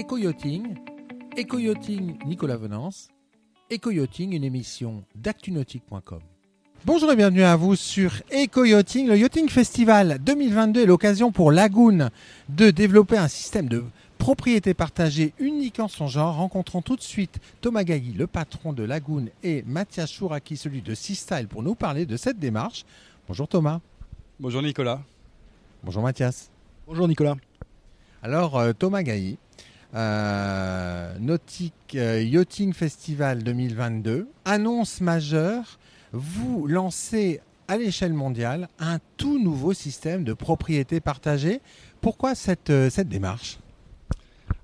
Eco-Yachting, Eco-Yachting Nicolas Venance, Eco-Yachting, une émission d'actunautique.com. Bonjour et bienvenue à vous sur Eco-Yachting. Le Yachting Festival 2022 est l'occasion pour Lagoon de développer un système de propriété partagée unique en son genre. Rencontrons tout de suite Thomas Gailly, le patron de Lagoon, et Mathias Chouraki, celui de Seastyle, pour nous parler de cette démarche. Bonjour Thomas. Bonjour Nicolas. Bonjour Mathias. Bonjour Nicolas. Alors euh, Thomas Gailly, euh, Nautic euh, Yachting Festival 2022, annonce majeure, vous lancez à l'échelle mondiale un tout nouveau système de propriété partagée. Pourquoi cette, euh, démarche?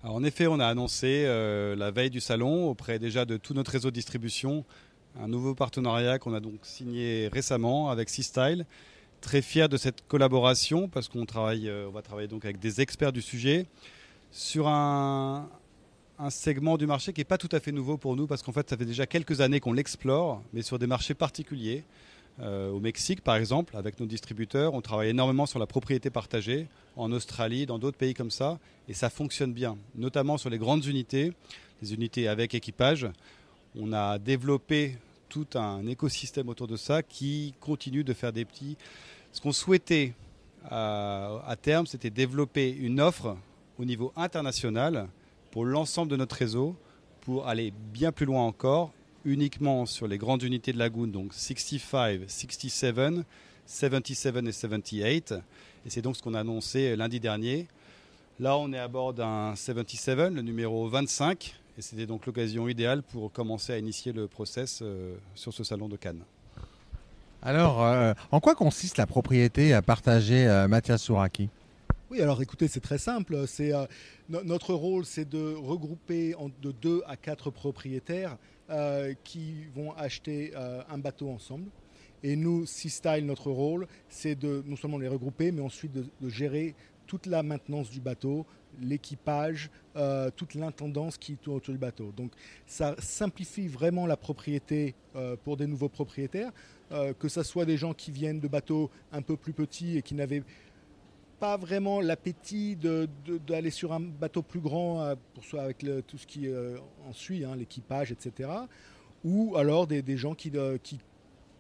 En effet, on a annoncé la veille du salon auprès déjà de tout notre réseau de distribution un nouveau partenariat qu'on a donc signé récemment avec Seastyle. Très fier de cette collaboration parce qu'on travaille, on va travailler donc avec des experts du sujet sur un, segment du marché qui n'est pas tout à fait nouveau pour nous parce qu'en fait ça fait déjà quelques années qu'on l'explore, mais sur des marchés particuliers. Euh, au Mexique, par exemple, avec nos distributeurs, on travaille énormément sur la propriété partagée, en Australie, dans d'autres pays comme ça, et ça fonctionne bien, notamment sur les grandes unités, les unités avec équipage. On a développé tout un écosystème autour de ça qui continue de faire des petits. Ce qu'on souhaitait à, à terme, c'était développer une offre au niveau international pour l'ensemble de notre réseau, pour aller bien plus loin encore, uniquement sur les grandes unités de Lagoon, donc 65, 67, 77 et 78. Et c'est donc ce qu'on a annoncé lundi dernier. Là, on est à bord d'un 77, le numéro 25, et c'était donc l'occasion idéale pour commencer à initier le process euh, sur ce salon de Cannes. Alors, euh, en quoi consiste la propriété partagée, euh, Mathias Souraki? Oui, alors écoutez, c'est très simple. C'est euh, no- notre rôle, c'est de regrouper de deux à quatre propriétaires euh, qui vont acheter euh, un bateau ensemble. Et nous, Seastyle, notre rôle, c'est de non seulement les regrouper, mais ensuite de, gérer toute la maintenance du bateau, l'équipage, toute l'intendance qui tourne autour du bateau. Donc ça simplifie vraiment la propriété pour des nouveaux propriétaires, que ce soit des gens qui viennent de bateaux un peu plus petits et qui n'avaient pas vraiment l'appétit de- de- d'aller sur un bateau plus grand euh, pour soi avec tout ce qui euh, en suit, hein, l'équipage, etc. Ou alors des, des gens qui, euh, qui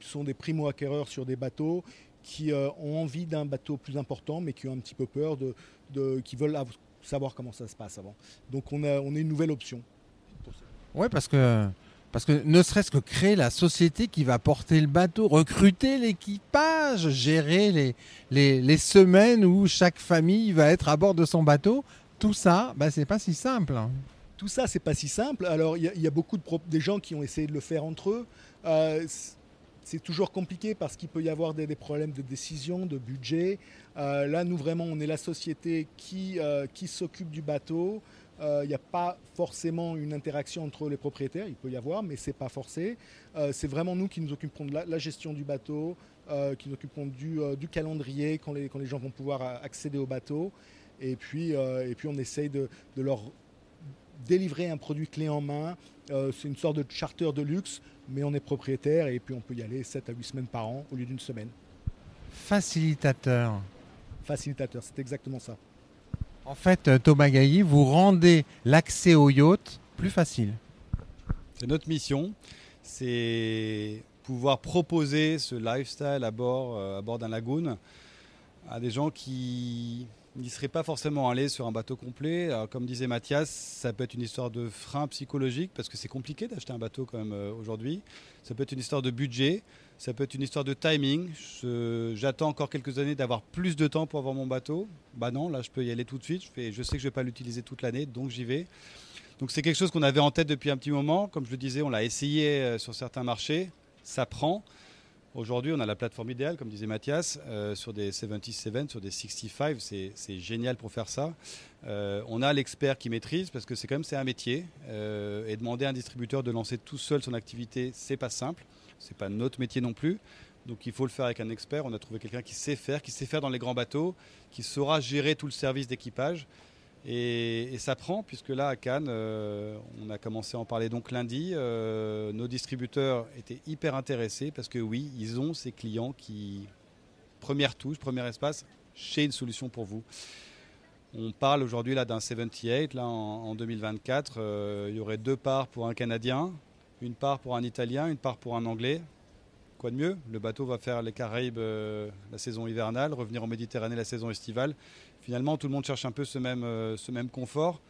sont des primo-acquéreurs sur des bateaux qui ont envie d'un bateau plus important mais qui ont un petit peu peur, de, de- qui veulent av- savoir comment ça se passe avant. Donc on a, on a une nouvelle option. Oui, parce que, parce que ne serait-ce que créer la société qui va porter le bateau, recruter l'équipage, gérer les, les, les semaines où chaque famille va être à bord de son bateau, tout ça, bah, c'est pas si simple. Tout ça, c'est pas si simple. Alors, il y, a- beaucoup de des gens qui ont essayé de le faire entre eux. Euh, c'est toujours compliqué parce qu'il peut y avoir des, des problèmes de décision, de budget. Euh, là, nous, vraiment, on est la société qui, euh, qui s'occupe du bateau. Euh, Il n'y a pas forcément une interaction entre les propriétaires. Il peut y avoir, mais c'est pas forcé. Euh, c'est vraiment nous qui nous occupons de la, la gestion du bateau, euh, qui nous occupons du, du calendrier quand les, quand les gens vont pouvoir accéder au bateau. Et puis, et puis on essaye de, de leur délivrer un produit clé en main. C'est une sorte de charter de luxe, mais on est propriétaire et puis on peut y aller 7 à 8 semaines par an au lieu d'une semaine. Facilitateur. Facilitateur, c'est exactement ça. En fait, euh, Thomas Gailly, vous rendez l'accès au yacht plus facile. C'est notre mission, c'est pouvoir proposer ce lifestyle à bord, euh, à bord d'un lagoon à des gens qui n'y seraient pas forcément allés sur un bateau complet. Comme disait Mathias, ça peut être une histoire de frein psychologique parce que c'est compliqué d'acheter un bateau quand même euh, aujourd'hui. Ça peut être une histoire de budget, ça peut être une histoire de timing. J'attends encore quelques années d'avoir plus de temps pour avoir mon bateau. Bah non, là je peux y aller tout de suite. Je, je sais que je ne vais pas l'utiliser toute l'année, donc j'y vais. Donc c'est quelque chose qu'on avait en tête depuis un petit moment. Comme je le disais, on l'a essayé euh, sur certains marchés. Ça prend. Aujourd'hui, on a la plateforme idéale, comme disait Mathias, euh, sur des 77, sur des 65. C'est génial pour faire ça. Euh, on a l'expert qui maîtrise parce que c'est quand même un métier. Euh, et demander à un distributeur de lancer tout seul son activité, c'est pas simple. C'est pas notre métier non plus. Donc il faut le faire avec un expert. On a trouvé quelqu'un qui sait faire, qui sait faire dans les grands bateaux, qui saura gérer tout le service d'équipage. Et, ça prend, puisque là, à Cannes, euh, on a commencé à en parler donc lundi. euh, nos distributeurs étaient hyper intéressés parce que oui, ils ont ces clients qui, première touche, premier espace, j'ai une solution pour vous. On parle aujourd'hui là d'un 78 là en, 2024. Euh, il y aurait deux parts pour un Canadien, une part pour un Italien, une part pour un Anglais. Quoi de mieux Le bateau va faire les Caraïbes euh, la saison hivernale, revenir en Méditerranée la saison estivale. Finalement, tout le monde cherche un peu ce même, euh, confort,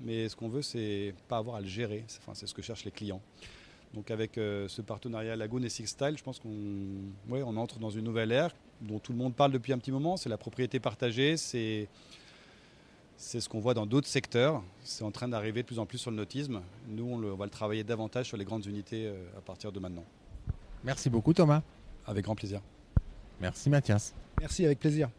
mais ce qu'on veut, c'est pas avoir à le gérer. C'est ce que cherchent les clients. Donc avec ce partenariat Lagoon et Six Style, je pense qu'on ouais, on entre dans une nouvelle ère dont tout le monde parle depuis un petit moment. C'est la propriété partagée, c'est c'est ce qu'on voit dans d'autres secteurs. C'est en train d'arriver de plus en plus sur le nautisme. Nous, on, va le travailler davantage sur les grandes unités euh, à partir de maintenant. Merci beaucoup Thomas. Avec grand plaisir. Merci Mathias. Merci avec plaisir.